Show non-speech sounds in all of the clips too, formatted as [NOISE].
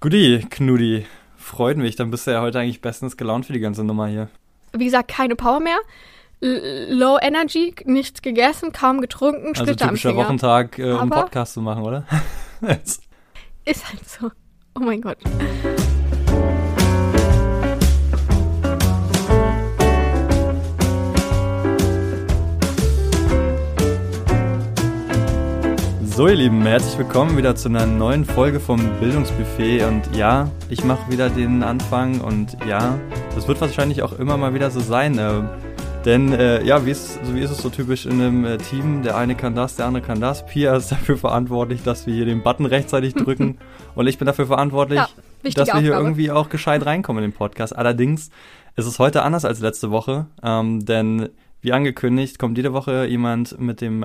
Guti, Knudi, freut mich. Dann bist du ja heute eigentlich bestens gelaunt für die ganze Nummer hier. Wie gesagt, keine Power mehr. L low Energy, nichts gegessen, kaum getrunken, Also Splitter am typischer Finger. Wochentag, äh, um Podcast zu machen, oder? [LAUGHS] Ist halt so. Oh mein Gott. So, ihr Lieben, herzlich willkommen wieder zu einer neuen Folge vom Bildungsbuffet. Und ja, ich mache wieder den Anfang und ja, das wird wahrscheinlich auch immer mal wieder so sein. Äh, denn äh, ja, wie ist, so wie ist es so typisch in einem äh, Team? Der eine kann das, der andere kann das. Pia ist [LAUGHS] dafür verantwortlich, dass wir hier den Button rechtzeitig drücken. [LAUGHS] und ich bin dafür verantwortlich, Ja, dass wir hier Aufgabe. irgendwie auch gescheit reinkommen in den Podcast. Allerdings ist es heute anders als letzte Woche, ähm, denn wie angekündigt kommt jede Woche jemand mit dem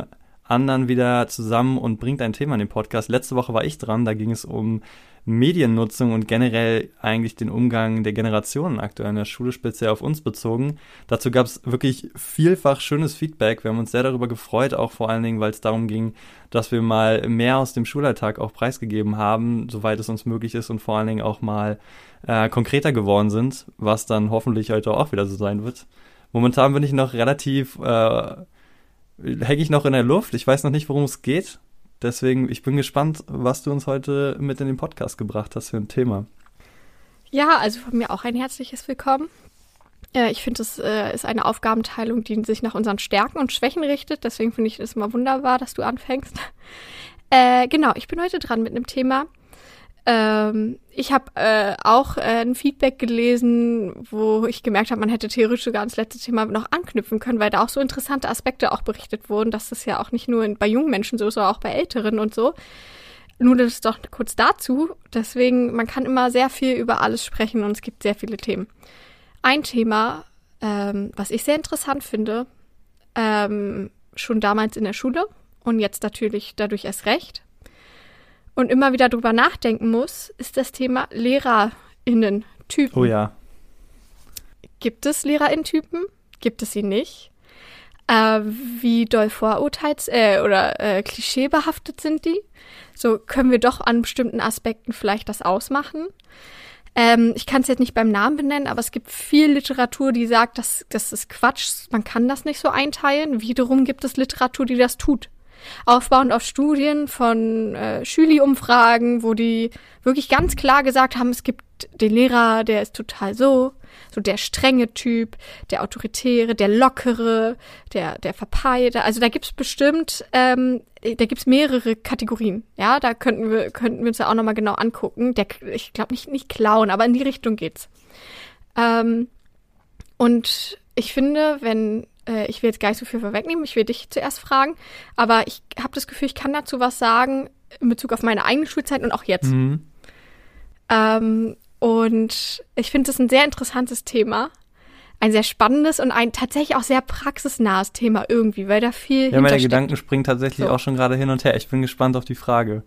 anderen wieder zusammen und bringt ein Thema in den Podcast. Letzte Woche war ich dran, da ging es um Mediennutzung und generell eigentlich den Umgang der Generationen aktuell in der Schule, speziell auf uns bezogen. Dazu gab es wirklich vielfach schönes Feedback. Wir haben uns sehr darüber gefreut, auch vor allen Dingen, weil es darum ging, dass wir mal mehr aus dem Schulalltag auch preisgegeben haben, soweit es uns möglich ist und vor allen Dingen auch mal äh, konkreter geworden sind, was dann hoffentlich heute auch wieder so sein wird. Momentan bin ich noch relativ, äh, hänge ich noch in der Luft. Ich weiß noch nicht, worum es geht. Deswegen, ich bin gespannt, was du uns heute mit in den Podcast gebracht hast für ein Thema. Ja, also von mir auch ein herzliches Willkommen. Äh, ich finde, es äh, ist eine Aufgabenteilung, die sich nach unseren Stärken und Schwächen richtet. Deswegen finde ich es immer wunderbar, dass du anfängst. Äh, genau, ich bin heute dran mit einem Thema. Ähm, ich habe äh, auch äh, ein Feedback gelesen, wo ich gemerkt habe, man hätte theoretisch sogar ans letzte Thema noch anknüpfen können, weil da auch so interessante Aspekte auch berichtet wurden, dass das ja auch nicht nur bei jungen Menschen so ist, sondern auch bei Älteren und so. Nur das doch kurz dazu. Deswegen, man kann immer sehr viel über alles sprechen und es gibt sehr viele Themen. Ein Thema, ähm, was ich sehr interessant finde, ähm, schon damals in der Schule und jetzt natürlich dadurch erst recht und immer wieder drüber nachdenken muss, ist das Thema LehrerInnen-Typen. Oh ja. Gibt es LehrerInnen-Typen? Gibt es sie nicht? Äh, wie doll vorurteils- äh, oder äh, klischeebehaftet sind die? So können wir doch an bestimmten Aspekten vielleicht das ausmachen. Ähm, ich kann es jetzt nicht beim Namen benennen, aber es gibt viel Literatur, die sagt, dass das ist Quatsch, man kann das nicht so einteilen. Wiederum gibt es Literatur, die das tut. Aufbauend auf Studien von äh, Schüli-Umfragen, wo die wirklich ganz klar gesagt haben, es gibt den Lehrer, der ist total so, so der strenge Typ, der autoritäre, der lockere, der, der verpeilte. Also da gibt's bestimmt, ähm, da gibt's mehrere Kategorien. Ja, da könnten wir, könnten wir uns ja auch nochmal genau angucken. Der, ich glaube nicht, nicht klauen, aber in die Richtung geht's. Ähm, und ich finde, wenn, äh, ich will jetzt gar nicht so viel vorwegnehmen, ich will dich zuerst fragen, aber ich habe das Gefühl, ich kann dazu was sagen in Bezug auf meine eigene Schulzeit und auch jetzt. Mhm. Ähm, und ich finde das ein sehr interessantes Thema. Ein sehr spannendes und ein tatsächlich auch sehr praxisnahes Thema irgendwie, weil da viel Ja, meine. Gedanken springen tatsächlich So. auch schon gerade hin und her. Ich bin gespannt auf die Frage.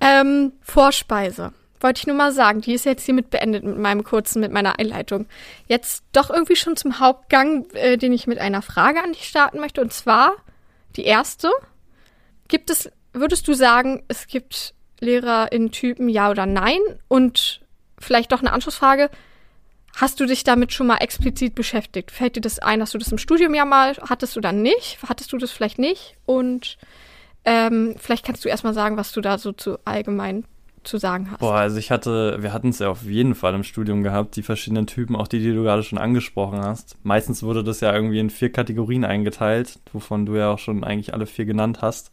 Ähm, Vorspeise. Wollte ich nur mal sagen, die ist jetzt hiermit beendet mit meinem kurzen, mit meiner Einleitung. Jetzt doch irgendwie schon zum Hauptgang, äh, den ich mit einer Frage an dich starten möchte. Und zwar die erste. Gibt es, würdest du sagen, es gibt Lehrer in Typen ja oder nein? Und vielleicht doch eine Anschlussfrage. Hast du dich damit schon mal explizit beschäftigt? Fällt dir das ein, dass du das im Studium ja mal hattest oder nicht? Hattest du das vielleicht nicht? Und ähm, vielleicht kannst du erstmal sagen, was du da so zu allgemein zu sagen hast. Boah, also ich hatte, wir hatten es ja auf jeden Fall im Studium gehabt, die verschiedenen Typen, auch die, die du gerade schon angesprochen hast. Meistens wurde das ja irgendwie in vier Kategorien eingeteilt, wovon du ja auch schon eigentlich alle vier genannt hast.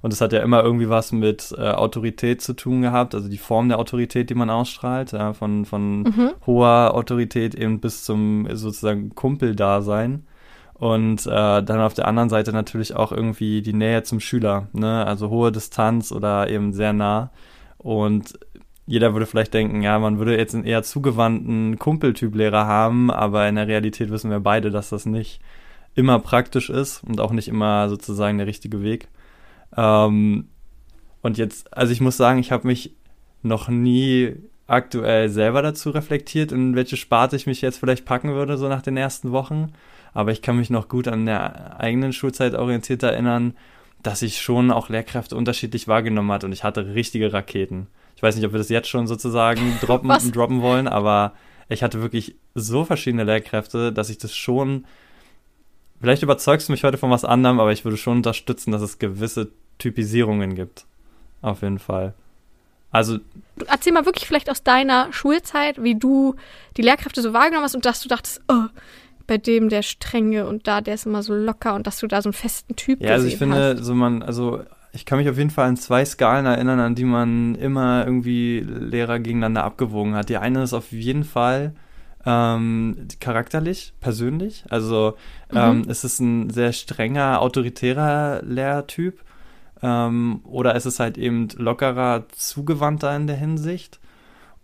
Und es hat ja immer irgendwie was mit äh, Autorität zu tun gehabt, also die Form der Autorität, die man ausstrahlt, ja, von, von Mhm. hoher Autorität eben bis zum sozusagen Kumpeldasein. Und äh, dann auf der anderen Seite natürlich auch irgendwie die Nähe zum Schüler, ne? Also hohe Distanz oder eben sehr nah. Und jeder würde vielleicht denken, ja, man würde jetzt einen eher zugewandten Kumpeltyp-Lehrer haben, aber in der Realität wissen wir beide, dass das nicht immer praktisch ist und auch nicht immer sozusagen der richtige Weg. Ähm, und jetzt, also ich muss sagen, ich habe mich noch nie aktuell selber dazu reflektiert, in welche Sparte ich mich jetzt vielleicht packen würde, so nach den ersten Wochen. Aber ich kann mich noch gut an der eigenen Schulzeit orientiert erinnern, dass ich schon auch Lehrkräfte unterschiedlich wahrgenommen hat und ich hatte richtige Raketen. Ich weiß nicht, ob wir das jetzt schon sozusagen [LAUGHS] droppen, droppen wollen, aber ich hatte wirklich so verschiedene Lehrkräfte, dass ich das schon. Vielleicht überzeugst du mich heute von was anderem, aber ich würde schon unterstützen, dass es gewisse Typisierungen gibt. Auf jeden Fall. Also. Erzähl mal wirklich vielleicht aus deiner Schulzeit, wie du die Lehrkräfte so wahrgenommen hast und dass du dachtest, oh, bei dem der strenge und da der ist immer so locker und dass du da so einen festen Typ ja, also ich finde, hast. so man, also ich kann mich auf jeden Fall an zwei Skalen erinnern, an die man immer irgendwie Lehrer gegeneinander abgewogen hat. Die eine ist auf jeden Fall ähm, charakterlich, persönlich. Also mhm. ähm, ist es ein sehr strenger, autoritärer Lehrtyp ähm, oder ist es halt eben lockerer, zugewandter in der Hinsicht.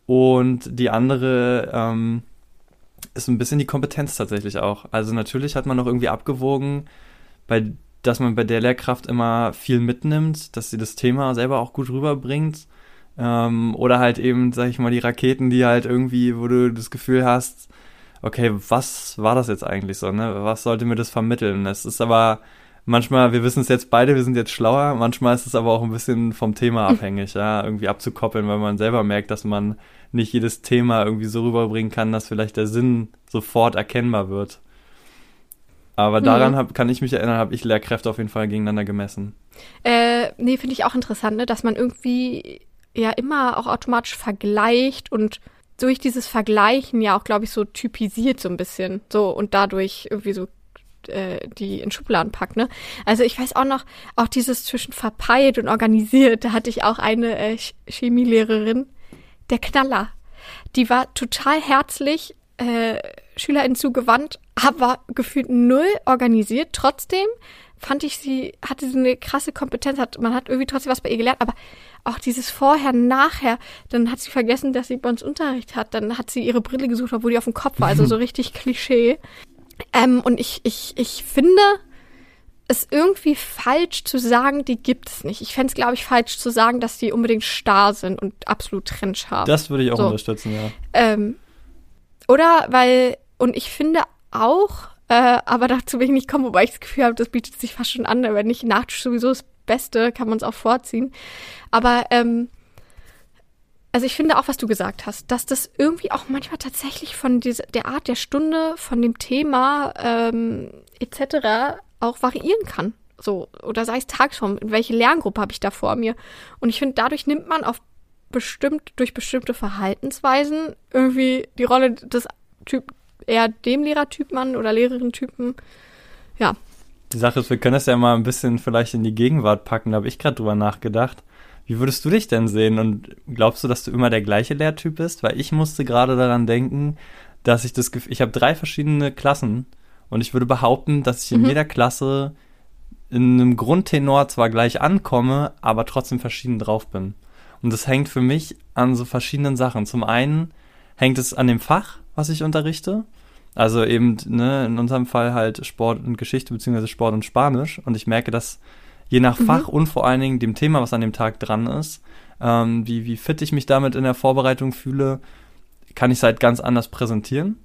Und die andere ähm, ist ein bisschen die Kompetenz tatsächlich auch. Also natürlich hat man noch irgendwie abgewogen, bei dass man bei der Lehrkraft immer viel mitnimmt, dass sie das Thema selber auch gut rüberbringt. Ähm, oder halt eben, sag ich mal, die Raketen, die halt irgendwie, wo du das Gefühl hast, okay, was war das jetzt eigentlich so, ne? Was sollte mir das vermitteln? Es ist aber manchmal, wir wissen es jetzt beide, wir sind jetzt schlauer, manchmal ist es aber auch ein bisschen vom Thema [LAUGHS] abhängig, ja, irgendwie abzukoppeln, weil man selber merkt, dass man nicht jedes Thema irgendwie so rüberbringen kann, dass vielleicht der Sinn sofort erkennbar wird. Aber daran hm. hab, kann ich mich erinnern, habe ich Lehrkräfte auf jeden Fall gegeneinander gemessen. Äh, nee, finde ich auch interessant, ne? dass man irgendwie ja immer auch automatisch vergleicht und durch dieses Vergleichen ja auch, glaube ich, so typisiert so ein bisschen. So und dadurch irgendwie so äh, die in Schubladen packt, ne? Also ich weiß auch noch, auch dieses zwischen verpeilt und organisiert, da hatte ich auch eine äh, Chemielehrerin, der Knaller. Die war total herzlich, äh, SchülerInnen zugewandt, aber gefühlt null organisiert. Trotzdem fand ich sie, hatte sie eine krasse Kompetenz, hat, man hat irgendwie trotzdem was bei ihr gelernt, aber auch dieses Vorher, Nachher, dann hat sie vergessen, dass sie bei uns Unterricht hat, dann hat sie ihre Brille gesucht, obwohl die auf dem Kopf war, also so [LAUGHS] richtig Klischee. Ähm, und ich, ich, ich finde es irgendwie falsch zu sagen, die gibt es nicht. Ich fände es, glaube ich, falsch zu sagen, dass die unbedingt starr sind und absolut haben. Das würde ich auch so. unterstützen, ja. Ähm, oder weil und ich finde auch, äh, aber dazu will ich nicht kommen, wobei ich das Gefühl habe, das bietet sich fast schon an, wenn nicht Nachtisch sowieso das Beste, kann man es auch vorziehen. Aber ähm, also ich finde auch, was du gesagt hast, dass das irgendwie auch manchmal tatsächlich von dieser, der Art der Stunde, von dem Thema ähm, etc. auch variieren kann. So, oder sei es Tagesform, welche Lerngruppe habe ich da vor mir? Und ich finde, dadurch nimmt man auf bestimmt, durch bestimmte Verhaltensweisen irgendwie die Rolle des Typ, eher dem Lehrertypen an oder Lehrerin-Typen. Ja. Die Sache ist, wir können das ja mal ein bisschen vielleicht in die Gegenwart packen, da habe ich gerade drüber nachgedacht. Wie würdest du dich denn sehen und glaubst du, dass du immer der gleiche Lehrtyp bist? Weil ich musste gerade daran denken, dass ich das Gefühl, ich habe drei verschiedene Klassen und ich würde behaupten, dass ich in mhm. jeder Klasse in einem Grundtenor zwar gleich ankomme, aber trotzdem verschieden drauf bin. Und das hängt für mich an so verschiedenen Sachen. Zum einen hängt es an dem Fach, was ich unterrichte. Also eben, ne, in unserem Fall halt Sport und Geschichte beziehungsweise Sport und Spanisch. Und ich merke, dass je nach mhm. Fach und vor allen Dingen dem Thema, was an dem Tag dran ist, ähm, wie, wie fit ich mich damit in der Vorbereitung fühle, kann ich es halt ganz anders präsentieren.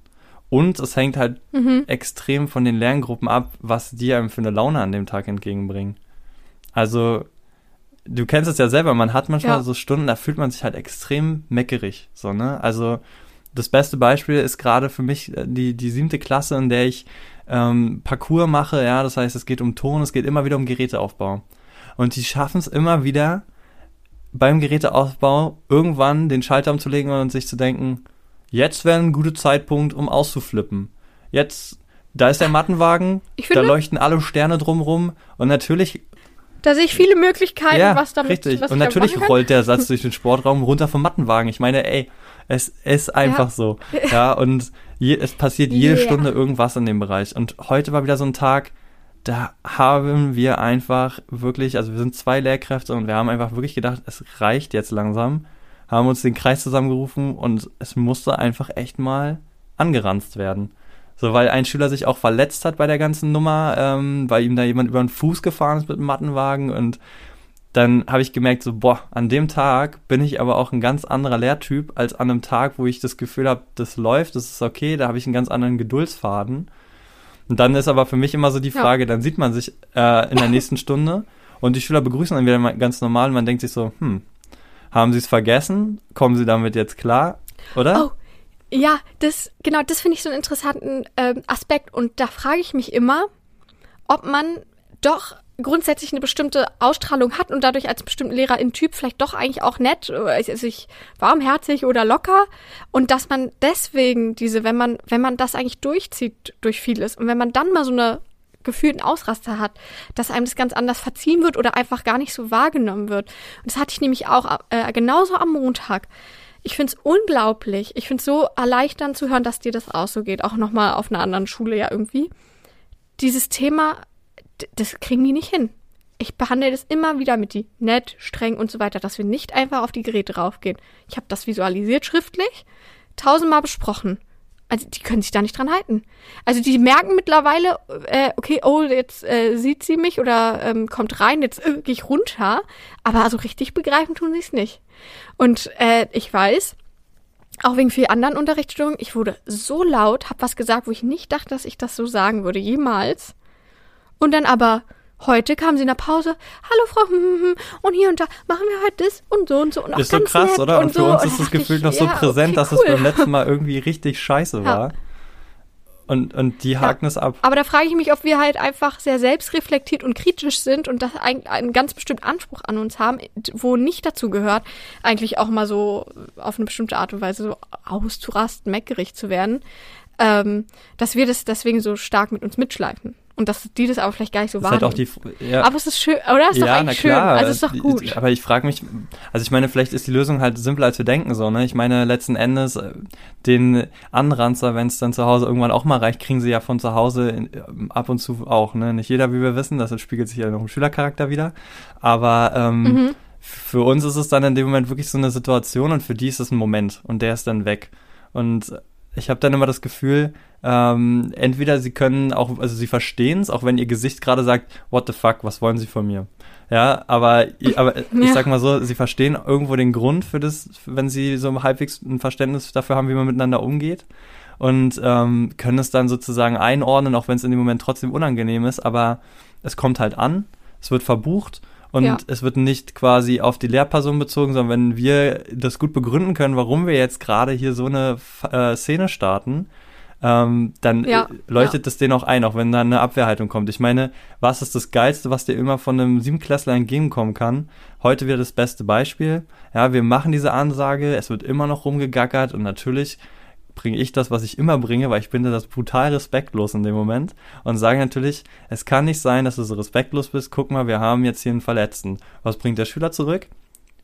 Und es hängt halt mhm. extrem von den Lerngruppen ab, was die einem für eine Laune an dem Tag entgegenbringen. Also, du kennst es ja selber, man hat manchmal ja. so Stunden, da fühlt man sich halt extrem meckerig, so, ne? Also, das beste Beispiel ist gerade für mich äh, die, die siebte Klasse, in der ich ähm, Parcours mache, ja, das heißt, es geht um Ton, es geht immer wieder um Geräteaufbau. Und die schaffen es immer wieder, beim Geräteaufbau irgendwann den Schalter umzulegen und sich zu denken, jetzt wäre ein guter Zeitpunkt, um auszuflippen. Jetzt, da ist der Mattenwagen, da leuchten alle Sterne drumrum und natürlich da sehe ich viele Möglichkeiten, ja, was damit richtig. Was und natürlich rollt der Satz [LAUGHS] durch den Sportraum runter vom Mattenwagen. Ich meine, ey, es ist einfach ja. so. Ja, und je, es passiert jede yeah. Stunde irgendwas in dem Bereich. Und heute war wieder so ein Tag, da haben wir einfach wirklich, also wir sind zwei Lehrkräfte und wir haben einfach wirklich gedacht, es reicht jetzt langsam. Haben uns den Kreis zusammengerufen und es musste einfach echt mal angeranzt werden. So, weil ein Schüler sich auch verletzt hat bei der ganzen Nummer, ähm, weil ihm da jemand über den Fuß gefahren ist mit dem Mattenwagen und dann habe ich gemerkt, so, boah, an dem Tag bin ich aber auch ein ganz anderer Lehrtyp als an einem Tag, wo ich das Gefühl habe, das läuft, das ist okay, da habe ich einen ganz anderen Geduldsfaden. Und dann ist aber für mich immer so die Frage, ja. dann sieht man sich äh, in der nächsten Stunde Und die Schüler begrüßen dann wieder ganz normal und man denkt sich so, hm, haben sie es vergessen? Kommen sie damit jetzt klar? Oder? Oh, ja, das, genau, das finde ich so einen interessanten ähm, Aspekt. Und da frage ich mich immer, ob man doch grundsätzlich eine bestimmte Ausstrahlung hat und dadurch als bestimmten Lehrer in Typ vielleicht doch eigentlich auch nett, also sich warmherzig oder locker und dass man deswegen diese, wenn man, wenn man das eigentlich durchzieht durch vieles und wenn man dann mal so eine gefühlten Ausraster hat, dass einem das ganz anders verziehen wird oder einfach gar nicht so wahrgenommen wird. Und das hatte ich nämlich auch äh, genauso am Montag. Ich finde es unglaublich. Ich finde es so erleichternd zu hören, dass dir das auch so geht. Auch nochmal auf einer anderen Schule ja irgendwie. Dieses Thema das kriegen die nicht hin. Ich behandle das immer wieder mit die nett, streng und so weiter, dass wir nicht einfach auf die Geräte raufgehen. Ich habe das visualisiert schriftlich, tausendmal besprochen. Also die können sich da nicht dran halten. Also die merken mittlerweile, äh, okay, oh, jetzt äh, sieht sie mich oder ähm, kommt rein, jetzt äh, gehe ich runter. Aber also richtig begreifen tun sie es nicht. Und äh, ich weiß, auch wegen vielen anderen Unterrichtsstörungen, ich wurde so laut, habe was gesagt, wo ich nicht dachte, dass ich das so sagen würde, jemals. Und dann aber heute kam sie in der Pause, hallo Frau, [LAUGHS] und hier und da machen wir heute das und so und so. Und ist so krass, oder? Und, und für so. uns ist das [LAUGHS] Gefühl noch so ja, präsent, okay, dass cool. es beim letzten Mal irgendwie richtig scheiße ja. war. Und, und die haken ja. es ab. Aber da frage ich mich, ob wir halt einfach sehr selbstreflektiert und kritisch sind und das ein, einen ganz bestimmten Anspruch an uns haben, wo nicht dazu gehört, eigentlich auch mal so auf eine bestimmte Art und Weise so auszurasten, meckerig zu werden, ähm, dass wir das deswegen so stark mit uns mitschleifen. Und dass die das aber vielleicht gar nicht so wahrnehmen. Halt ja. Aber es ist schön, oder? Ist ja, doch eigentlich schön. Also es ist doch gut. Aber ich frage mich, also ich meine, vielleicht ist die Lösung halt simpler als wir denken so, ne? Ich meine, letzten Endes äh, den Anranzer, wenn es dann zu Hause irgendwann auch mal reicht, kriegen sie ja von zu Hause in, äh, ab und zu auch, ne? Nicht jeder, wie wir wissen, das spiegelt sich ja noch im Schülercharakter wieder. Aber ähm, mhm. für uns ist es dann in dem Moment wirklich so eine Situation und für die ist es ein Moment und der ist dann weg. Und ich habe dann immer das Gefühl, ähm, entweder sie können auch, also sie verstehen es, auch wenn ihr Gesicht gerade sagt, what the fuck, was wollen sie von mir? Ja, aber, aber [LAUGHS] ja. ich sag mal so, sie verstehen irgendwo den Grund für das, wenn sie so halbwegs ein Verständnis dafür haben, wie man miteinander umgeht und ähm, können es dann sozusagen einordnen, auch wenn es in dem Moment trotzdem unangenehm ist, aber es kommt halt an, es wird verbucht und ja. es wird nicht quasi auf die Lehrperson bezogen, sondern wenn wir das gut begründen können, warum wir jetzt gerade hier so eine äh, Szene starten, ähm, dann ja, leuchtet ja. das denen auch ein, auch wenn da eine Abwehrhaltung kommt. Ich meine, was ist das Geilste, was dir immer von einem Siebenklässler entgegenkommen kann? Heute wieder das beste Beispiel. Ja, wir machen diese Ansage, es wird immer noch rumgegackert und natürlich bringe ich das, was ich immer bringe, weil ich finde das brutal respektlos in dem Moment und sage natürlich, es kann nicht sein, dass du so respektlos bist. Guck mal, wir haben jetzt hier einen Verletzten. Was bringt der Schüler zurück?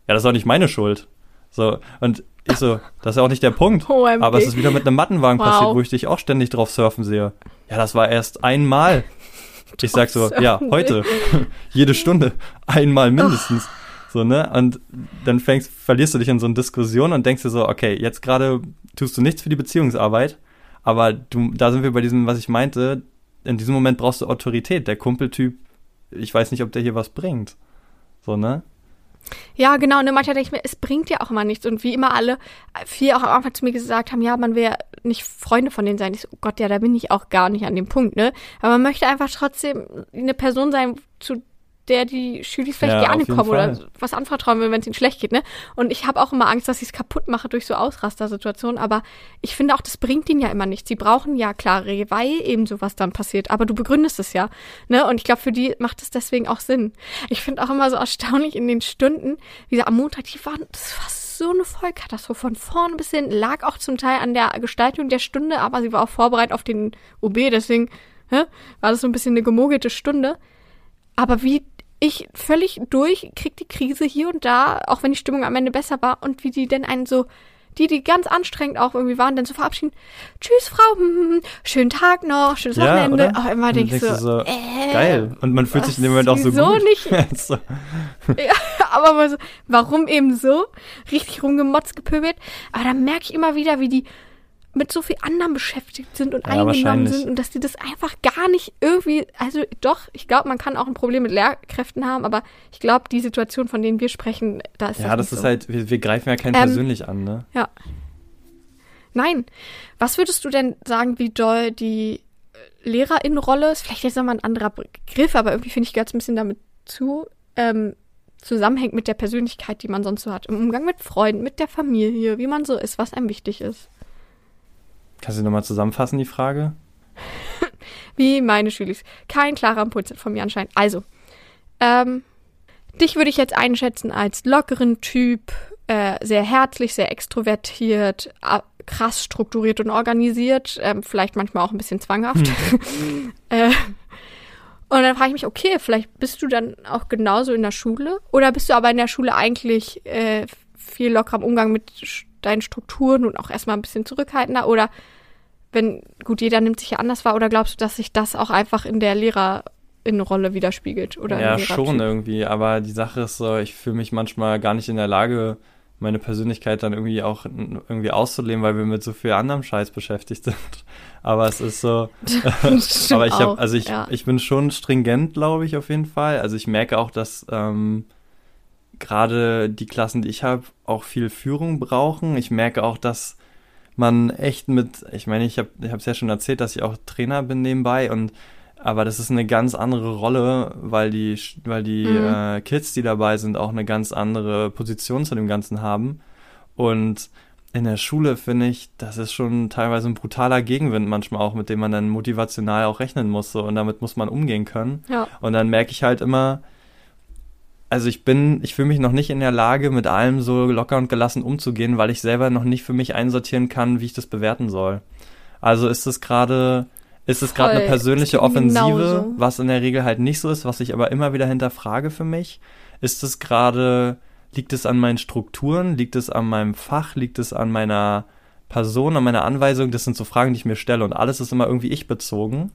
Ja, das ist auch nicht meine Schuld. So, und ich so, das ist ja auch nicht der Punkt. [LAUGHS] OMG. Aber es ist wieder mit einem Mattenwagen wow. passiert, wo ich dich auch ständig drauf surfen sehe. Ja, das war erst einmal. [LAUGHS] Ich sag so, ja, heute. [LAUGHS] Jede Stunde. Einmal mindestens. So, ne? Und dann fängst, verlierst du dich in so eine Diskussion und denkst dir so, okay, jetzt gerade tust du nichts für die Beziehungsarbeit, aber du, da sind wir bei diesem, was ich meinte, in diesem Moment brauchst du Autorität. Der Kumpeltyp, ich weiß nicht, ob der hier was bringt. So, ne? Ja, genau. Und manchmal denke ich mir, es bringt ja auch immer nichts. Und wie immer alle vier auch am Anfang zu mir gesagt haben, ja, man will ja nicht Freunde von denen sein. Ich so, oh Gott, ja, da bin ich auch gar nicht an dem Punkt, ne? Aber man möchte einfach trotzdem eine Person sein, zu der die Schülis vielleicht ja, gerne kommen oder was anvertrauen will, wenn es ihnen schlecht geht, ne? Und ich habe auch immer Angst, dass ich es kaputt mache durch so Ausrastersituationen, aber ich finde auch, das bringt ihnen ja immer nichts. Sie brauchen ja klare, weil eben sowas dann passiert, aber du begründest es ja, ne? Und ich glaube, für die macht es deswegen auch Sinn. Ich finde auch immer so erstaunlich in den Stunden, wie gesagt, am Montag, die waren, das war so eine Vollkatastrophe von vorn bis hin, lag auch zum Teil an der Gestaltung der Stunde, aber sie war auch vorbereitet auf den OB, deswegen hä, war das so ein bisschen eine gemogelte Stunde. Aber wie ich völlig durch, krieg die Krise hier und da, auch wenn die Stimmung am Ende besser war und wie die denn einen so, die, die ganz anstrengend auch irgendwie waren, dann so verabschieden. Tschüss, Frau, hm, hm, hm, schönen Tag noch, schönes ja, Wochenende. Auch immer denke ich so, so äh, geil. Und man fühlt sich in dem Moment auch so so gut. nicht. [LAUGHS] so. ja, aber so, warum eben so? Richtig rumgemotzt, gepöbelt. Aber da merke ich immer wieder, wie die mit so viel anderen beschäftigt sind und ja, eingenommen sind und dass die das einfach gar nicht irgendwie, also doch, ich glaube, man kann auch ein Problem mit Lehrkräften haben, aber ich glaube, die Situation, von denen wir sprechen, da ist Ja, das, das ist so. halt, wir, wir, greifen ja keinen ähm, persönlich an, ne? Ja. Nein. Was würdest du denn sagen, wie doll die Lehrerinnenrolle ist? Vielleicht jetzt nochmal ein anderer Begriff, aber irgendwie finde ich, gehört es ein bisschen damit zu, ähm, zusammenhängt mit der Persönlichkeit, die man sonst so hat. Im Umgang mit Freunden, mit der Familie, wie man so ist, was einem wichtig ist. Kannst du nochmal zusammenfassen, die Frage? [LAUGHS] wie meine Schülis. Kein klarer Impuls von mir anscheinend. Also, ähm, dich würde ich jetzt einschätzen als lockeren Typ, äh, sehr herzlich, sehr extrovertiert, krass strukturiert und organisiert, ähm, vielleicht manchmal auch ein bisschen zwanghaft. Hm. [LAUGHS] äh, und dann frage ich mich, okay, vielleicht bist du dann auch genauso in der Schule oder bist du aber in der Schule eigentlich äh, viel lockerer im Umgang mit deinen Strukturen und auch erstmal ein bisschen zurückhaltender oder wenn, gut, jeder nimmt sich ja anders wahr oder glaubst du, dass sich das auch einfach in der Lehrerinnenrolle widerspiegelt? Oder ja, schon irgendwie, aber die Sache ist so, ich fühle mich manchmal gar nicht in der Lage, meine Persönlichkeit dann irgendwie auch irgendwie auszuleben, weil wir mit so viel anderem Scheiß beschäftigt [LAUGHS] sind. Aber es ist so. [LAUGHS] [LAUGHS] aber ich habe, also ich, ja. ich bin schon stringent, glaube ich, auf jeden Fall. Also ich merke auch, dass ähm, gerade die Klassen, die ich habe, auch viel Führung brauchen. Ich merke auch, dass man echt mit, ich meine, ich habe es ja schon erzählt, dass ich auch Trainer bin nebenbei und aber das ist eine ganz andere Rolle, weil die, weil die mhm. äh, Kids, die dabei sind, auch eine ganz andere Position zu dem Ganzen haben. Und in der Schule finde ich, das ist schon teilweise ein brutaler Gegenwind manchmal auch, mit dem man dann motivational auch rechnen muss. So, und damit muss man umgehen können. Ja. Und dann merke ich halt immer, also ich bin, ich fühle mich noch nicht in der Lage, mit allem so locker und gelassen umzugehen, weil ich selber noch nicht für mich einsortieren kann, wie ich das bewerten soll. Also ist es gerade ist es gerade eine persönliche Offensive, genauso. was in der Regel halt nicht so ist, was ich aber immer wieder hinterfrage für mich? Ist es gerade, liegt es an meinen Strukturen, liegt es an meinem Fach, liegt es an meiner Person, an meiner Anweisung? Das sind so Fragen, die ich mir stelle und alles ist immer irgendwie ich bezogen.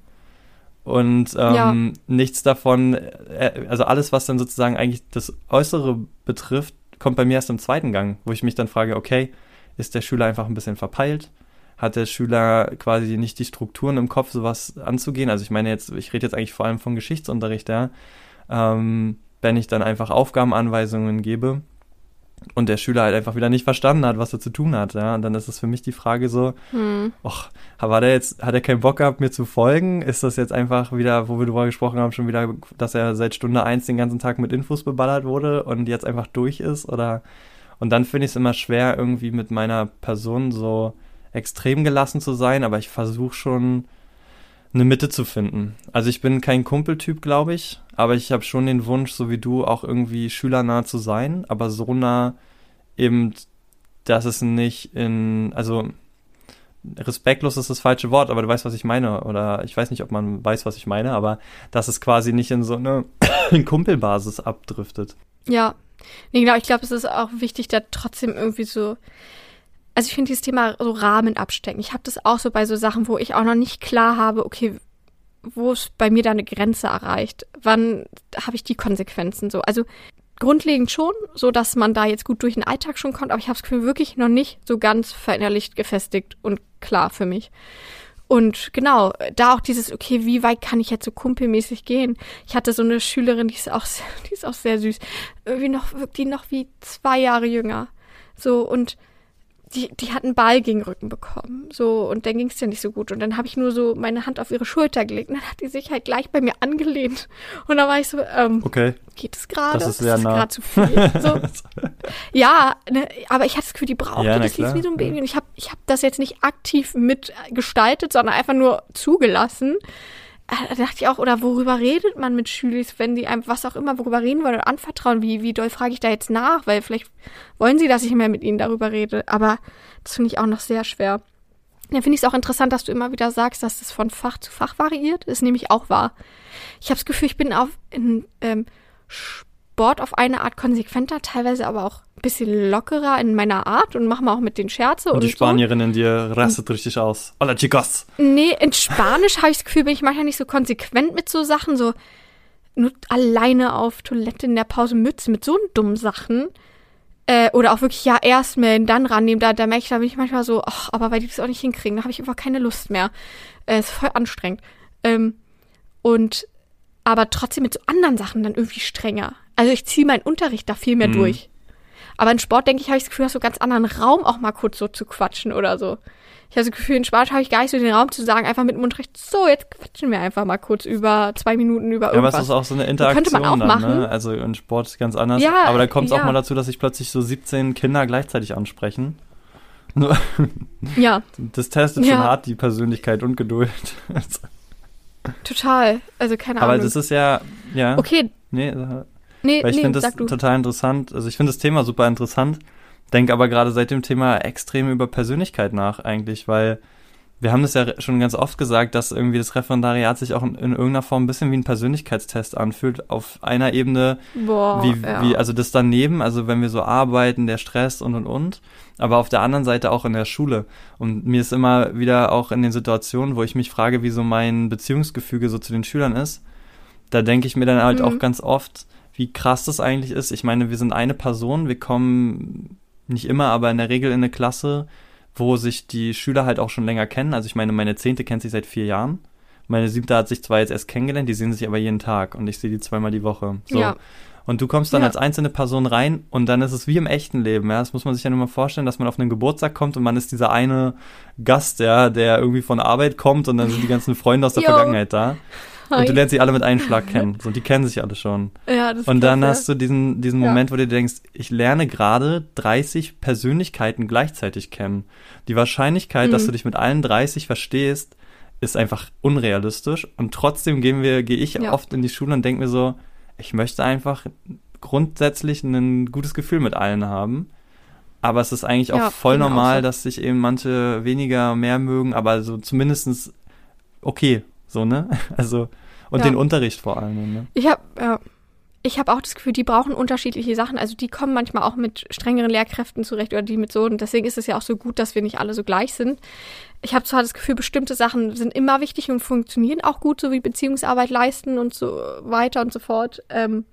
Und ähm, ja. nichts davon, äh, also alles, was dann sozusagen eigentlich das Äußere betrifft, kommt bei mir erst im zweiten Gang, wo ich mich dann frage, okay, ist der Schüler einfach ein bisschen verpeilt? hat der Schüler quasi nicht die Strukturen im Kopf, sowas anzugehen. Also ich meine jetzt, ich rede jetzt eigentlich vor allem von Geschichtsunterricht, ja. Ähm, wenn ich dann einfach Aufgabenanweisungen gebe und der Schüler halt einfach wieder nicht verstanden hat, was er zu tun hat, ja, und dann ist es für mich die Frage so, hm. och, war der jetzt, hat er keinen Bock gehabt, mir zu folgen? Ist das jetzt einfach wieder, wo wir darüber gesprochen haben, schon wieder, dass er seit Stunde eins den ganzen Tag mit Infos beballert wurde und jetzt einfach durch ist? Oder und dann finde ich es immer schwer, irgendwie mit meiner Person so extrem gelassen zu sein, aber ich versuche schon eine Mitte zu finden. Also ich bin kein Kumpeltyp, glaube ich, aber ich habe schon den Wunsch, so wie du, auch irgendwie schülernah zu sein, aber so nah eben, dass es nicht in, also respektlos ist das falsche Wort, aber du weißt, was ich meine. Oder ich weiß nicht, ob man weiß, was ich meine, aber dass es quasi nicht in so eine [COUGHS] Kumpelbasis abdriftet. Ja. Nee, genau, ich glaube, es ist auch wichtig, da trotzdem irgendwie so also ich finde dieses Thema so Rahmen abstecken. Ich habe das auch so bei so Sachen, wo ich auch noch nicht klar habe, okay, wo ist bei mir da eine Grenze erreicht? Wann habe ich die Konsequenzen so? Also grundlegend schon, so dass man da jetzt gut durch den Alltag schon kommt, aber ich habe das Gefühl wirklich noch nicht so ganz verinnerlicht, gefestigt und klar für mich. Und genau, da auch dieses, okay, wie weit kann ich jetzt so kumpelmäßig gehen? Ich hatte so eine Schülerin, die ist auch, [LAUGHS] die ist auch sehr süß. Irgendwie noch, die noch wie zwei Jahre jünger. So, und die, die hat einen Ball gegen den Rücken bekommen. So, und dann ging es ja nicht so gut. Und dann habe ich nur so meine Hand auf ihre Schulter gelegt. Und dann hat die sich halt gleich bei mir angelehnt. Und dann war ich so, ähm, okay. geht es gerade? Das ist sehr nah. gerade zu viel. So. [LAUGHS] ja, ne, aber ich hatte das Gefühl, die brauchte ja, das hieß wie so ein Baby. Und ich habe ich hab das jetzt nicht aktiv mitgestaltet, sondern einfach nur zugelassen. Äh, da dachte ich auch, oder worüber redet man mit Schülis, wenn die einem was auch immer, worüber reden wollen oder anvertrauen? Wie, wie doll frage ich da jetzt nach? Weil vielleicht wollen sie, dass ich mehr mit ihnen darüber rede. Aber das finde ich auch noch sehr schwer. Dann finde ich es auch interessant, dass du immer wieder sagst, dass das von Fach zu Fach variiert. Ist nämlich auch wahr. Ich habe das Gefühl, ich bin auf in ähm, Sport auf eine Art konsequenter, teilweise aber auch ein bisschen lockerer in meiner Art und mache mal auch mit den Scherze. Und, und die Spanierin so. in dir rastet richtig aus. Hola, chicos. Nee, in Spanisch habe ich das Gefühl, bin ich manchmal nicht so konsequent mit so Sachen, so nur alleine auf Toilette in der Pause Mütze mit so dummen Sachen. Äh, oder auch wirklich, ja, erst melden, dann rannehmen. Da, da merke ich, da bin ich manchmal so, ach, aber weil die das auch nicht hinkriegen, da habe ich einfach keine Lust mehr. Äh, ist voll anstrengend. Ähm, und aber trotzdem mit so anderen Sachen dann irgendwie strenger. Also ich ziehe meinen Unterricht da viel mehr mhm. durch. Aber in Sport, denke ich, habe ich das Gefühl, hast du so ganz anderen Raum auch mal kurz so zu quatschen oder so. Ich habe das Gefühl, in Sport habe ich gar nicht so den Raum zu sagen, einfach mit dem Mund recht, so, jetzt quatschen wir einfach mal kurz über zwei Minuten über irgendwas. Ja, aber es ist auch so eine Interaktion könnte man auch dann, machen. ne? Also in Sport ist ganz anders. Ja, aber da kommt es auch ja. mal dazu, dass sich plötzlich so 17 Kinder gleichzeitig ansprechen. [LAUGHS] Ja, Das testet Ja. schon hart die Persönlichkeit und Geduld. [LAUGHS] total. Also keine aber Ahnung. das ist ja, ja, okay, nee, nee, Weil ich nee, finde das du. total interessant. Also ich finde das Thema super interessant. Denke aber gerade seit dem Thema extrem über Persönlichkeit nach eigentlich, weil wir haben das ja schon ganz oft gesagt, dass irgendwie das Referendariat sich auch in, in irgendeiner Form ein bisschen wie ein Persönlichkeitstest anfühlt. Auf einer Ebene, Boah, wie, ja. wie, also das daneben, also wenn wir so arbeiten, der Stress und und und. Aber auf der anderen Seite auch in der Schule. Und mir ist immer wieder auch in den Situationen, wo ich mich frage, wie so mein Beziehungsgefüge so zu den Schülern ist, da denke ich mir dann halt Mhm. auch ganz oft, wie krass das eigentlich ist. Ich meine, wir sind eine Person, wir kommen nicht immer, aber in der Regel in eine Klasse, wo sich die Schüler halt auch schon länger kennen. Also ich meine, meine Zehnte kennt sich seit vier Jahren. Meine siebte hat sich zwar jetzt erst kennengelernt, die sehen sich aber jeden Tag und ich sehe die zweimal die Woche. So. Ja. Und du kommst dann Ja. als einzelne Person rein und dann ist es wie im echten Leben, ja. Das muss man sich ja nur mal vorstellen, dass man auf einen Geburtstag kommt und man ist dieser eine Gast, ja, der irgendwie von Arbeit kommt und dann sind die ganzen Freunde aus der. Vergangenheit da. Und Hi. du lernst sie alle mit einem Schlag [LAUGHS] kennen. So, die kennen sich alle schon. ja, das Und dann hast du diesen, diesen Ja. Moment, wo du dir denkst, ich lerne gerade 30 Persönlichkeiten gleichzeitig kennen. Die Wahrscheinlichkeit, dass Mhm. du dich mit allen 30 verstehst, ist einfach unrealistisch. Und trotzdem gehen wir, gehe ich Ja. oft in die Schule und denke mir so, ich möchte einfach grundsätzlich ein gutes Gefühl mit allen haben. Aber es ist eigentlich auch Ja, voll mir auch normal, so. dass sich eben manche weniger mehr mögen, aber so zumindestens okay, so, ne? [LAUGHS] Also, und Ja. den Unterricht vor allem, ne? Ich habe ja, ich habe auch das Gefühl, die brauchen unterschiedliche Sachen. Also die kommen manchmal auch mit strengeren Lehrkräften zurecht oder die mit so. Und deswegen ist es ja auch so gut, dass wir nicht alle so gleich sind. Ich habe zwar das Gefühl, bestimmte Sachen sind immer wichtig und funktionieren auch gut, so wie Beziehungsarbeit leisten und so weiter und so fort. Ähm,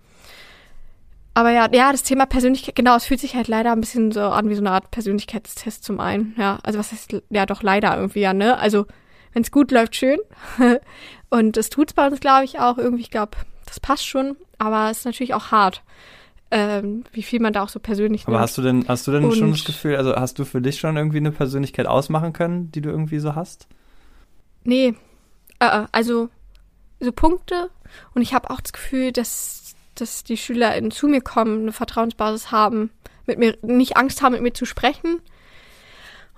aber ja, ja, das Thema Persönlichkeit, genau, es fühlt sich halt leider ein bisschen so an wie so eine Art Persönlichkeitstest zum einen. Ja, also was heißt, ja doch leider irgendwie, ja, ne? Also, wenn es gut läuft, schön. [LAUGHS] und es tut's bei uns, glaube ich, auch irgendwie. Ich glaube, das passt schon, aber es ist natürlich auch hart, ähm, wie viel man da auch so persönlich Aber nimmt. hast du denn, hast du denn schon Und- das Gefühl, also hast du für dich schon irgendwie eine Persönlichkeit ausmachen können, die du irgendwie so hast? Nee, äh, äh, also so Punkte und ich habe auch das Gefühl, dass, dass die SchülerInnen zu mir kommen, eine Vertrauensbasis haben, mit mir nicht Angst haben, mit mir zu sprechen.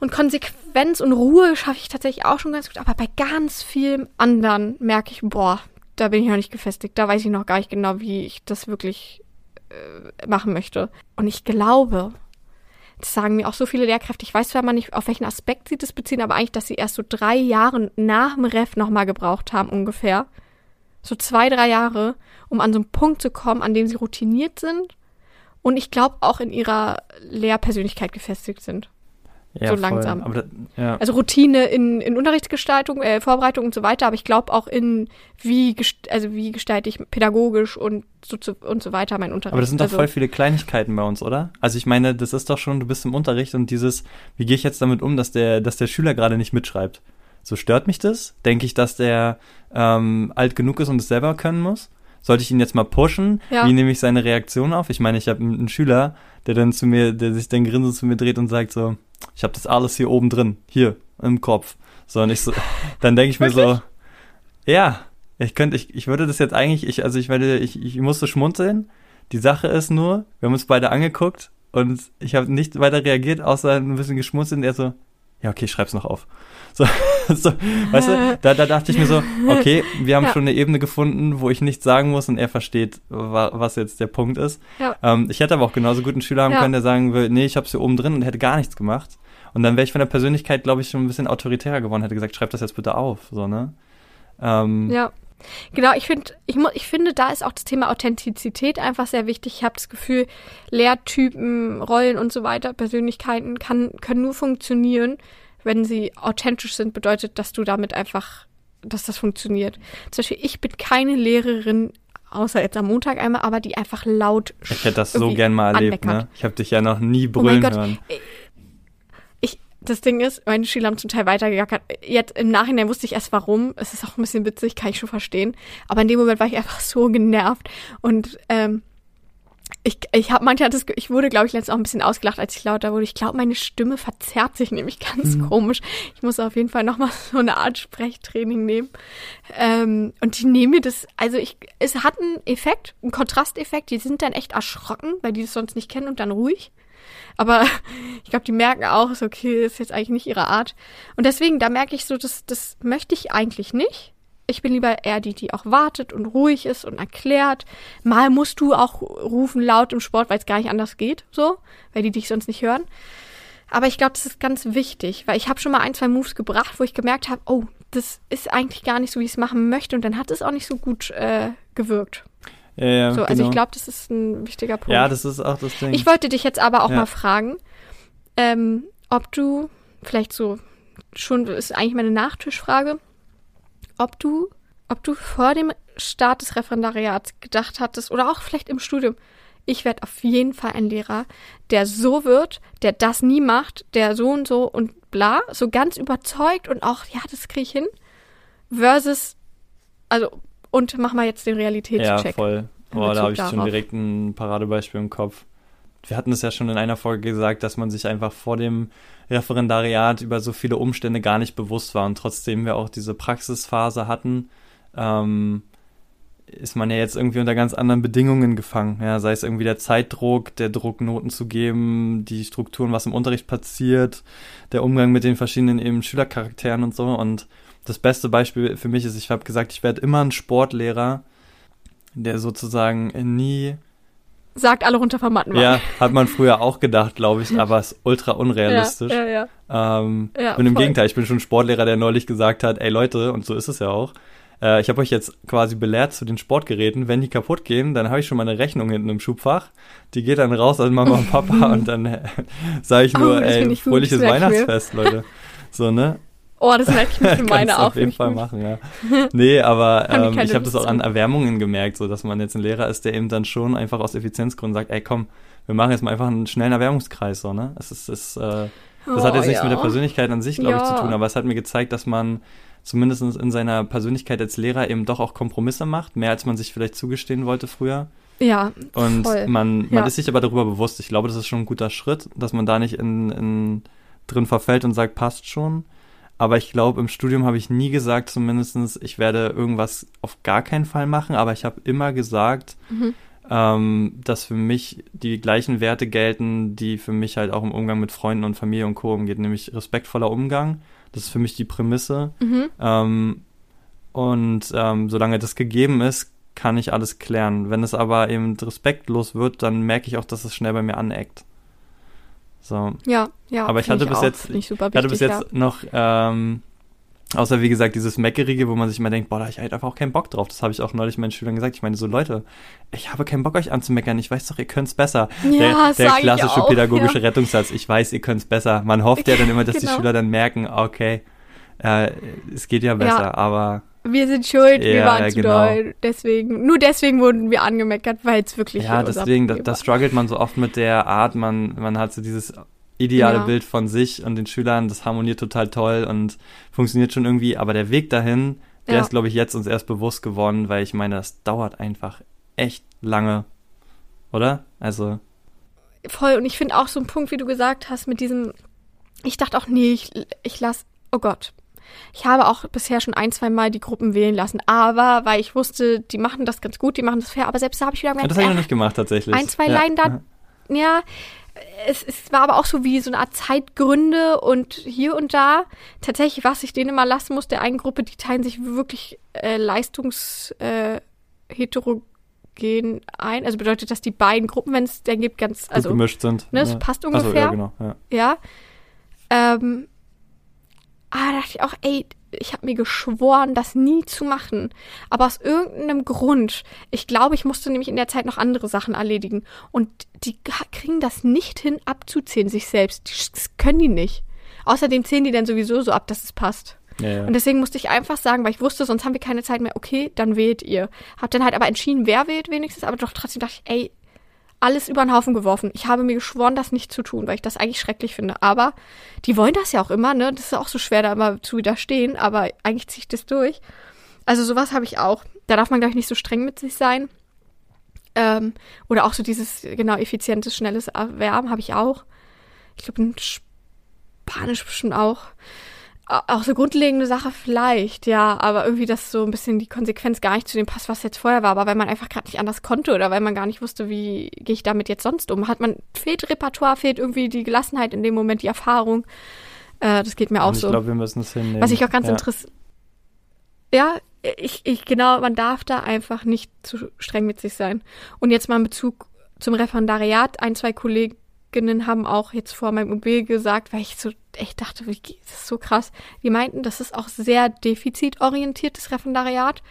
Und Konsequenz und Ruhe schaffe ich tatsächlich auch schon ganz gut, aber bei ganz vielen anderen merke ich, boah, da bin ich noch nicht gefestigt, da weiß ich noch gar nicht genau, wie ich das wirklich äh, machen möchte. Und ich glaube, das sagen mir auch so viele Lehrkräfte. Ich weiß zwar mal nicht, auf welchen Aspekt sie das beziehen, aber eigentlich, dass sie erst so drei Jahre nach dem Ref nochmal gebraucht haben, ungefähr. So zwei, drei Jahre, um an so einen Punkt zu kommen, an dem sie routiniert sind und ich glaube auch in ihrer Lehrpersönlichkeit gefestigt sind. Ja, So voll. langsam. Aber da, ja. Also Routine in, in Unterrichtsgestaltung, äh, Vorbereitung und so weiter, aber ich glaube auch in, wie, also wie gestalte ich pädagogisch und so, zu, und so weiter mein Unterricht. aber das sind doch also, voll viele Kleinigkeiten bei uns, oder? Also ich meine, das ist doch schon, du bist im Unterricht und dieses, wie gehe ich jetzt damit um, dass der, dass der Schüler gerade nicht mitschreibt? So stört mich das? Denke ich, dass der ähm, alt genug ist und es selber können muss? Sollte ich ihn jetzt mal pushen? Ja. Wie nehme ich seine Reaktion auf? Ich meine, ich habe einen Schüler, der dann zu mir, der sich dann grinsend zu mir dreht und sagt so, ich habe das alles hier oben drin, hier im Kopf. So und ich so, [LAUGHS] dann denke ich mir so, ja, ich könnte, ich, ich würde das jetzt eigentlich, ich, also ich werde, ich, ich musste schmunzeln. Die Sache ist nur, wir haben uns beide angeguckt und ich habe nicht weiter reagiert, außer ein bisschen geschmunzelt und er so, ja, okay, ich schreib's noch auf. So, [LAUGHS] so weißt du, da, da dachte ich mir so, okay, wir haben Ja. schon eine Ebene gefunden, wo ich nichts sagen muss und er versteht, wa was jetzt der Punkt ist. Ja. Ähm, ich hätte aber auch genauso gut einen Schüler haben Ja. können, der sagen will, nee, ich hab's hier oben drin und hätte gar nichts gemacht. Und dann wäre ich von der Persönlichkeit, glaube ich, schon ein bisschen autoritärer geworden, hätte gesagt, schreib das jetzt bitte auf, so, ne? Ähm, Ja. Genau, ich finde, ich, ich finde, da ist auch das Thema Authentizität einfach sehr wichtig. Ich habe das Gefühl, Lehrtypen, Rollen und so weiter, Persönlichkeiten kann, können nur funktionieren, wenn sie authentisch sind, bedeutet, dass du damit einfach, dass das funktioniert. Zum Beispiel, ich bin keine Lehrerin, außer jetzt am Montag einmal, aber die einfach laut Ich hätte das so gern mal erlebt, anmeckert. ne? Ich habe dich ja noch nie Oh brüllen Gott. hören. ich, das Ding ist, meine Schüler haben zum Teil weitergegackert. Jetzt im Nachhinein wusste ich erst warum. Es ist auch ein bisschen witzig, kann ich schon verstehen. Aber in dem Moment war ich einfach so genervt. Und ähm, ich, ich habe manchmal das, ich wurde, glaube ich, letztens auch ein bisschen ausgelacht, als ich lauter wurde. Ich glaube, meine Stimme verzerrt sich nämlich ganz mhm. komisch. Ich muss auf jeden Fall nochmal [LAUGHS] so eine Art Sprechtraining nehmen. Ähm, und die nehmen mir das, also ich, es hat einen Effekt, einen Kontrasteffekt. Die sind dann echt erschrocken, weil die es sonst nicht kennen und dann ruhig. Aber [LAUGHS] ich glaube, die merken auch, ist okay, ist jetzt eigentlich nicht ihre Art. Und deswegen, da merke ich so, das, das möchte ich eigentlich nicht ich bin lieber eher die, die auch wartet und ruhig ist und erklärt. Mal musst du auch rufen laut im Sport, weil es gar nicht anders geht, so, weil die dich sonst nicht hören. Aber ich glaube, das ist ganz wichtig, weil ich habe schon mal ein, zwei Moves gebracht, wo ich gemerkt habe, oh, das ist eigentlich gar nicht so, wie ich es machen möchte. Und dann hat es auch nicht so gut äh, gewirkt. Ja, ja, so, also genau. ich glaube, das ist ein wichtiger Punkt. Ja, das ist auch das Ding. Ich wollte dich jetzt aber auch ja. mal fragen, ähm, ob du vielleicht so schon, ist eigentlich meine Nachtischfrage, ob du, ob du vor dem Start des Referendariats gedacht hattest oder auch vielleicht im Studium, ich werde auf jeden Fall ein Lehrer, der so wird, der das nie macht, der so und so und bla, so ganz überzeugt und auch, ja, das kriege ich hin, versus, also, und mach mal jetzt den Realitätscheck. Ja, voll. Boah, da habe ich darauf. schon direkt ein Paradebeispiel im Kopf. Wir hatten es ja schon in einer Folge gesagt, dass man sich einfach vor dem Referendariat über so viele Umstände gar nicht bewusst war und trotzdem wir auch diese Praxisphase hatten, ähm, ist man ja jetzt irgendwie unter ganz anderen Bedingungen gefangen. Ja, sei es irgendwie der Zeitdruck, der Druck, Noten zu geben, die Strukturen, was im Unterricht passiert, der Umgang mit den verschiedenen eben Schülercharakteren und so. Und das beste Beispiel für mich ist, ich habe gesagt, ich werde immer ein Sportlehrer, der sozusagen nie sagt alle runter vom Mattenwagen. Ja, hat man [LAUGHS] früher auch gedacht, glaube ich, aber ist ultra unrealistisch. Ja, ja, ja. Ähm, ja und im. Gegenteil, ich bin schon ein Sportlehrer, der neulich gesagt hat, ey Leute, und so ist es ja auch, äh, ich habe euch jetzt quasi belehrt zu den Sportgeräten, wenn die kaputt gehen, dann habe ich schon mal eine Rechnung hinten im Schubfach. Die geht dann raus an Mama und Papa [LAUGHS] und dann äh, sage ich nur, oh, ey, fröhliches Weihnachtsfest, Leute. So, ne? Oh, das merke ich mir für [LAUGHS] meine auch. auf jeden Fall machen, ja. Nee, aber [LAUGHS] ähm, ich habe das auch an Erwärmungen gemerkt, so dass man jetzt ein Lehrer ist, der eben dann schon einfach aus Effizienzgründen sagt, ey komm, wir machen jetzt mal einfach einen schnellen Erwärmungskreis, so, ne? Es ist, ist, äh, das oh, hat jetzt nichts ja. mit der Persönlichkeit an sich, glaube ja. ich, zu tun, aber es hat mir gezeigt, dass man zumindest in seiner Persönlichkeit als Lehrer eben doch auch Kompromisse macht, mehr als man sich vielleicht zugestehen wollte früher. Ja. Und voll. man, man ja. ist sich aber darüber bewusst. Ich glaube, das ist schon ein guter Schritt, dass man da nicht in, in drin verfällt und sagt, passt schon. Aber ich glaube, im Studium habe ich nie gesagt, zumindestens ich werde irgendwas auf gar keinen Fall machen, aber ich habe immer gesagt, mhm. ähm, dass für mich die gleichen Werte gelten, die für mich halt auch im Umgang mit Freunden und Familie und Co. umgeht, nämlich respektvoller Umgang. Das ist für mich die Prämisse. Mhm. Ähm, und ähm, solange das gegeben ist, kann ich alles klären. Wenn es aber eben respektlos wird, dann merke ich auch, dass es schnell bei mir aneckt. So. Ja, ja. Aber ich hatte bis jetzt, ich wichtig, hatte bis jetzt ja. noch, ähm, außer wie gesagt, dieses Meckerige, wo man sich immer denkt, boah, da habe ich halt einfach auch keinen Bock drauf. Das habe ich auch neulich meinen Schülern gesagt. Ich meine, so Leute, ich habe keinen Bock, euch anzumeckern. Ich weiß doch, ihr könnt's besser. Ja, der, der klassische auch, pädagogische ja. Rettungssatz, ich weiß, ihr könnt's besser. Man hofft ja [LAUGHS] dann immer, dass genau. die Schüler dann merken, okay, äh, es geht ja besser, aber wir sind schuld, ja, wir waren zu genau. doll. Deswegen, nur deswegen wurden wir angemeckert, weil es wirklich Ja, deswegen, da, da struggelt man so oft mit der Art, man, man hat so dieses ideale ja. Bild von sich und den Schülern, das harmoniert total toll und funktioniert schon irgendwie, aber der Weg dahin, der ja. ist, glaube ich, jetzt uns erst bewusst geworden, weil ich meine, das dauert einfach echt lange, oder? Also. Voll, und ich finde auch so ein Punkt, wie du gesagt hast, mit diesem, ich dachte auch, nee, ich, ich lass, oh Gott. Ich habe auch bisher schon ein, zwei Mal die Gruppen wählen lassen, aber weil ich wusste, die machen das ganz gut, die machen das fair, aber selbst da habe ich wieder gemerkt, ja, das habe ich noch nicht gemacht tatsächlich. Ein, zwei ja. Leinen da, ja, es, es war aber auch so wie so eine Art Zeitgründe und hier und da. Tatsächlich, was ich denen immer lassen muss, der einen Gruppe, die teilen sich wirklich äh, leistungsheterogen äh, ein. Also bedeutet, dass die beiden Gruppen, wenn es denn gibt, ganz also gemischt sind. Ne, es passt ungefähr. So, ja, genau. Ja. ja. Ähm, aber da dachte ich auch, ey, ich habe mir geschworen, das nie zu machen. Aber aus irgendeinem Grund, ich glaube, ich musste nämlich in der Zeit noch andere Sachen erledigen. Und die kriegen das nicht hin, abzuzählen, sich selbst. Das können die nicht. Außerdem zählen die dann sowieso so ab, dass es passt. Ja, ja. Und deswegen musste ich einfach sagen, weil ich wusste, sonst haben wir keine Zeit mehr, okay, dann wählt ihr. Hab dann halt aber entschieden, wer wählt wenigstens, aber doch trotzdem dachte ich, ey, alles über den Haufen geworfen. Ich habe mir geschworen, das nicht zu tun, weil ich das eigentlich schrecklich finde. Aber die wollen das ja auch immer, ne? Das ist auch so schwer, da immer zu widerstehen, aber eigentlich ziehe ich das durch. Also sowas habe ich auch. Da darf man, glaube ich, nicht so streng mit sich sein. Ähm, oder auch so dieses, genau, effizientes, schnelles Erwerben habe ich auch. Ich glaube, in Spanisch bestimmt auch. Auch so grundlegende Sache vielleicht, ja, aber irgendwie, dass so ein bisschen die Konsequenz gar nicht zu dem passt, was jetzt vorher war, aber weil man einfach gerade nicht anders konnte oder weil man gar nicht wusste, wie gehe ich damit jetzt sonst um. Hat man, fehlt Repertoire, fehlt irgendwie die Gelassenheit in dem Moment, die Erfahrung. Äh, das geht mir auch ich so. Ich glaube, wir müssen es hinnehmen. Was ich auch ganz ja. interessant. Ja, ich, ich, genau, man darf da einfach nicht zu streng mit sich sein. Und jetzt mal in Bezug zum Referendariat, ein, zwei Kolleginnen haben auch jetzt vor meinem OB gesagt, weil ich so echt dachte, das ist so krass. Die meinten, das ist auch sehr defizitorientiertes Referendariat.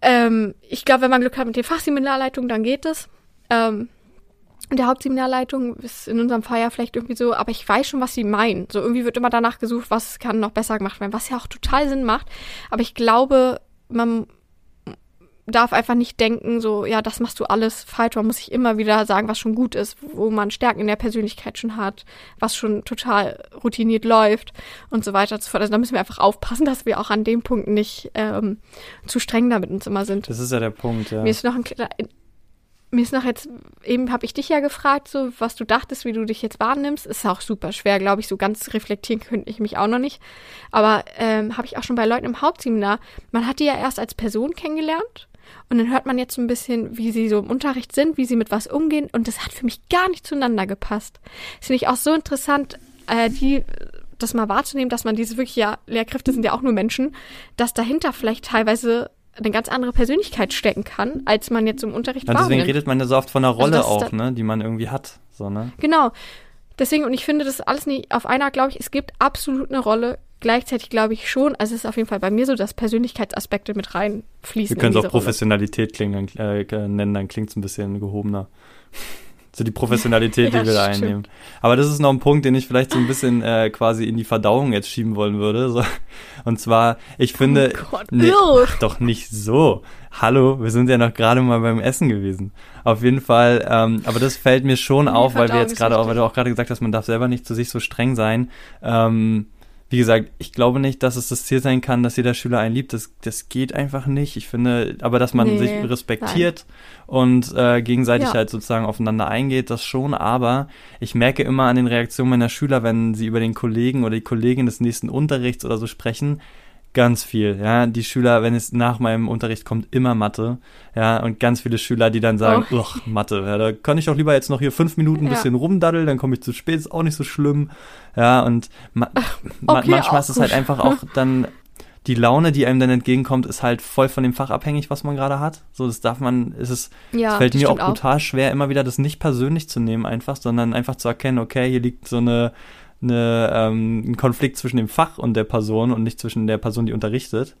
Ähm, ich glaube, wenn man Glück hat mit den Fachseminarleitungen, dann geht es. Ähm, der Hauptseminarleitung ist in unserem Fall ja vielleicht irgendwie so, aber ich weiß schon, was sie meinen. So irgendwie wird immer danach gesucht, was kann noch besser gemacht werden, was ja auch total Sinn macht. Aber ich glaube, man darf einfach nicht denken, so, ja, das machst du alles falsch. Man muss sich immer wieder sagen, was schon gut ist, wo man Stärken in der Persönlichkeit schon hat, was schon total routiniert läuft und so weiter und so fort. Also da müssen wir einfach aufpassen, dass wir auch an dem Punkt nicht ähm, zu streng damit uns immer sind. Das ist ja der Punkt, ja. Mir ist noch ein mir ist noch jetzt, eben habe ich dich ja gefragt, so was du dachtest, wie du dich jetzt wahrnimmst. Ist auch super schwer, glaube ich, so ganz reflektieren könnte ich mich auch noch nicht. Aber ähm, habe ich auch schon bei Leuten im Hauptseminar, man hat die ja erst als Person kennengelernt und dann hört man jetzt so ein bisschen, wie sie so im Unterricht sind, wie sie mit was umgehen und das hat für mich gar nicht zueinander gepasst. Das finde ich auch so interessant, äh, die das mal wahrzunehmen, dass man diese wirklich, ja, Lehrkräfte sind ja auch nur Menschen, dass dahinter vielleicht teilweise eine ganz andere Persönlichkeit stecken kann, als man jetzt im Unterricht ja, Deswegen redet man ja so oft von einer Rolle also auch, ne, die man irgendwie hat. So, ne? Genau. Deswegen, und ich finde das alles nicht auf einer, glaube ich, es gibt absolut eine Rolle. Gleichzeitig glaube ich schon, also es ist auf jeden Fall bei mir so, dass Persönlichkeitsaspekte mit reinfließen. Wir können es auch Professionalität klingen, äh, nennen, dann klingt es ein bisschen gehobener. [LAUGHS] So die Professionalität, [LAUGHS] ja, die wir da einnehmen. Aber das ist noch ein Punkt, den ich vielleicht so ein bisschen äh, quasi in die Verdauung jetzt schieben wollen würde. So. Und zwar, ich finde, oh Gott, nee, ach, doch nicht so. Hallo, wir sind ja noch gerade mal beim Essen gewesen. Auf jeden Fall, ähm, aber das fällt mir schon auf, weil wir jetzt gerade auch, weil du auch gerade gesagt hast, man darf selber nicht zu sich so streng sein. Ähm, wie gesagt, ich glaube nicht, dass es das Ziel sein kann, dass jeder Schüler einen liebt. Das, das geht einfach nicht. Ich finde, aber dass man nee, sich respektiert nein. und äh, gegenseitig ja. halt sozusagen aufeinander eingeht, das schon. Aber ich merke immer an den Reaktionen meiner Schüler, wenn sie über den Kollegen oder die Kollegin des nächsten Unterrichts oder so sprechen, ganz viel, ja. Die Schüler, wenn es nach meinem Unterricht kommt, immer Mathe, ja. Und ganz viele Schüler, die dann sagen, oh. Mathe, ja, da kann ich auch lieber jetzt noch hier fünf Minuten ein ja. bisschen rumdaddeln, dann komme ich zu spät, ist auch nicht so schlimm, ja. Und ma okay, manchmal ist es halt einfach auch [LAUGHS] dann die Laune, die einem dann entgegenkommt, ist halt voll von dem Fach abhängig, was man gerade hat. So, das darf man, ist es, ja, fällt mir auch brutal auch. schwer, immer wieder das nicht persönlich zu nehmen, einfach, sondern einfach zu erkennen, okay, hier liegt so eine eine, ähm, ein Konflikt zwischen dem Fach und der Person und nicht zwischen der Person, die unterrichtet.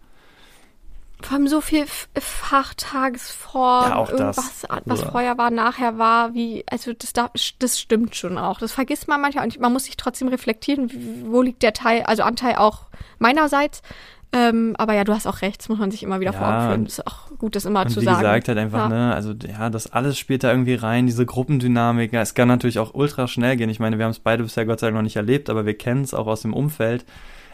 Vor allem so viel Fachtagesform, ja, auch irgendwas, das. was ja. vorher war, nachher war, wie, also das, das stimmt schon auch. Das vergisst man manchmal und man muss sich trotzdem reflektieren, wo liegt der Teil, also Anteil auch meinerseits ähm, aber ja, du hast auch recht, das muss man sich immer wieder ja, vor Augen führen. Das ist auch gut, das immer zu wie sagen. Wie gesagt, halt einfach, ja. ne, also ja, das alles spielt da irgendwie rein, diese Gruppendynamik. Es kann natürlich auch ultra schnell gehen. Ich meine, wir haben es beide bisher Gott sei Dank noch nicht erlebt, aber wir kennen es auch aus dem Umfeld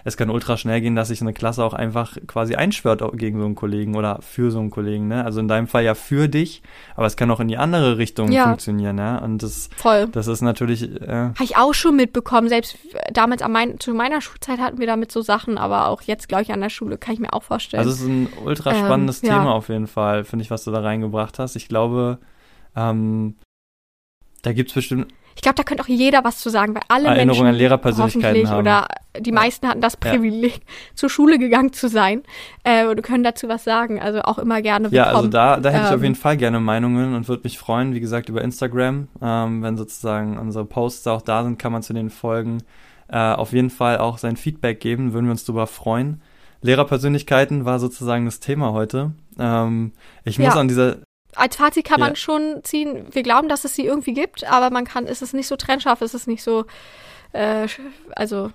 es kann ultra schnell gehen, dass sich eine Klasse auch einfach quasi einschwört gegen so einen Kollegen oder für so einen Kollegen. Ne? Also in deinem Fall ja für dich, aber es kann auch in die andere Richtung ja. funktionieren. Ja? Und das, Voll. das ist natürlich. Äh, Habe ich auch schon mitbekommen. Selbst damals mein, zu meiner Schulzeit hatten wir damit so Sachen, aber auch jetzt, glaube ich, an der Schule kann ich mir auch vorstellen. Also es ist ein ultra spannendes ähm, Thema ja. auf jeden Fall, finde ich, was du da reingebracht hast. Ich glaube, ähm, da gibt es bestimmt ich glaube, da könnte auch jeder was zu sagen, weil alle Erinnerungen Menschen an Lehrerpersönlichkeiten haben. oder die meisten hatten das Privileg, ja. zur Schule gegangen zu sein äh, und können dazu was sagen. Also auch immer gerne willkommen. Ja, also da, da hätte ähm, ich auf jeden Fall gerne Meinungen und würde mich freuen, wie gesagt, über Instagram. Ähm, wenn sozusagen unsere Posts auch da sind, kann man zu den Folgen äh, auf jeden Fall auch sein Feedback geben, würden wir uns darüber freuen. Lehrerpersönlichkeiten war sozusagen das Thema heute. Ähm, ich ja. muss an dieser als Fazit kann ja. man schon ziehen, wir glauben, dass es sie irgendwie gibt, aber man kann, ist es nicht so trennscharf, ist es nicht so, äh, also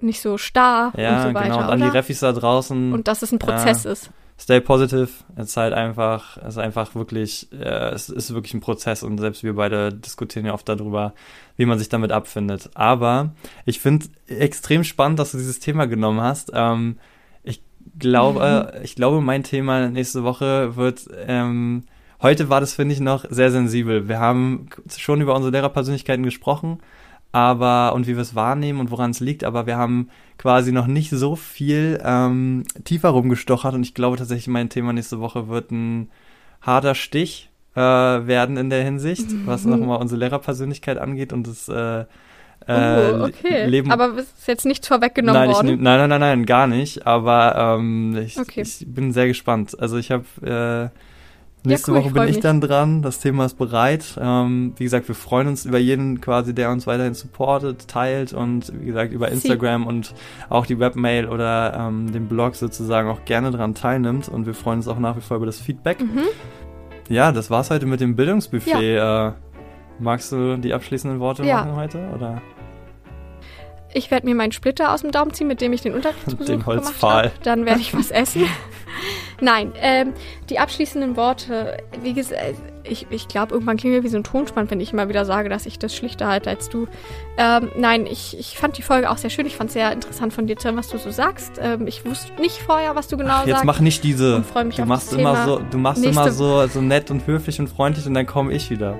nicht so starr ja, und so weiter. Genau, und an die Refis da draußen. Und dass es ein Prozess äh, ist. Stay positive. Es ist halt einfach, es ist einfach wirklich, äh, es ist wirklich ein Prozess und selbst wir beide diskutieren ja oft darüber, wie man sich damit abfindet. Aber ich finde extrem spannend, dass du dieses Thema genommen hast. Ähm, ich glaube, mhm. ich glaube, mein Thema nächste Woche wird ähm, heute war das, finde ich, noch sehr sensibel. Wir haben schon über unsere Lehrerpersönlichkeiten gesprochen, aber und wie wir es wahrnehmen und woran es liegt, aber wir haben quasi noch nicht so viel ähm, tiefer rumgestochert und ich glaube tatsächlich, mein Thema nächste Woche wird ein harter Stich äh, werden in der Hinsicht, mhm. was nochmal unsere Lehrerpersönlichkeit angeht und das äh, äh, oh, okay. Leben. Aber ist jetzt nichts vorweggenommen nein, worden? Nehm, nein, nein, nein, nein, gar nicht. Aber ähm, ich, okay. ich bin sehr gespannt. Also ich habe äh, nächste ja, cool, Woche bin ich mich. dann dran. Das Thema ist bereit. Ähm, wie gesagt, wir freuen uns über jeden quasi, der uns weiterhin supportet, teilt und wie gesagt über Instagram Sie. und auch die Webmail oder ähm, den Blog sozusagen auch gerne dran teilnimmt. Und wir freuen uns auch nach wie vor über das Feedback. Mhm. Ja, das war's heute mit dem Bildungsbuffet. Ja. Äh, magst du die abschließenden Worte ja. machen heute? Oder? Ich werde mir meinen Splitter aus dem Daumen ziehen, mit dem ich den Unterrichtsbesuch [LAUGHS] den gemacht habe. Dann werde ich was essen. [LAUGHS] Nein, ähm, die abschließenden Worte, wie gesagt, ich, ich glaube, irgendwann klingt mir wie so ein Tonspann, wenn ich immer wieder sage, dass ich das schlichter halte als du. Ähm, nein, ich, ich fand die Folge auch sehr schön. Ich fand es sehr interessant von dir zu hören, was du so sagst. Ähm, ich wusste nicht vorher, was du genau Ach, jetzt sagst. Jetzt mach nicht diese. Freue mich du auf machst das immer Thema so, du machst immer so, so nett und höflich und freundlich und dann komme ich wieder.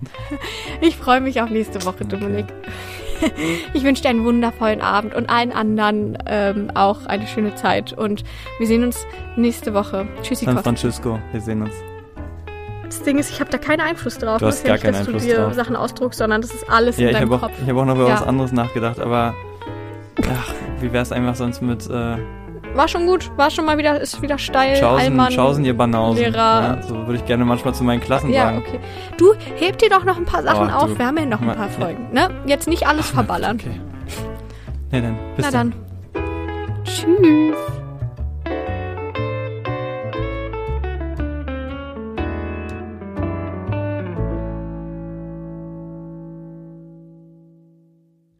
[LAUGHS] ich freue mich auf nächste Woche, Dominik. [LAUGHS] Ich wünsche dir einen wundervollen Abend und allen anderen ähm, auch eine schöne Zeit. Und wir sehen uns nächste Woche. Tschüssi, San Francisco, wir sehen uns. Das Ding ist, ich habe da keinen Einfluss drauf. Du hast gar nicht, keinen dass Einfluss du dir drauf. Sachen ausdruckst, sondern das ist alles ja, in deinem ich Kopf. Auch, ich habe auch noch über ja. was anderes nachgedacht, aber ach, wie wäre es einfach sonst mit äh, war schon gut, war schon mal wieder, ist wieder steil. Schausen, Schausen ihr Banausen. Lehrer. Ja, so würde ich gerne manchmal zu meinen Klassen ja, sagen. okay. Du, heb dir doch noch ein paar Sachen oh, auf, wir haben ja noch ein paar Folgen, ne? Jetzt nicht alles verballern. Okay. Nee, dann. Bis Na dann. dann. Tschüss.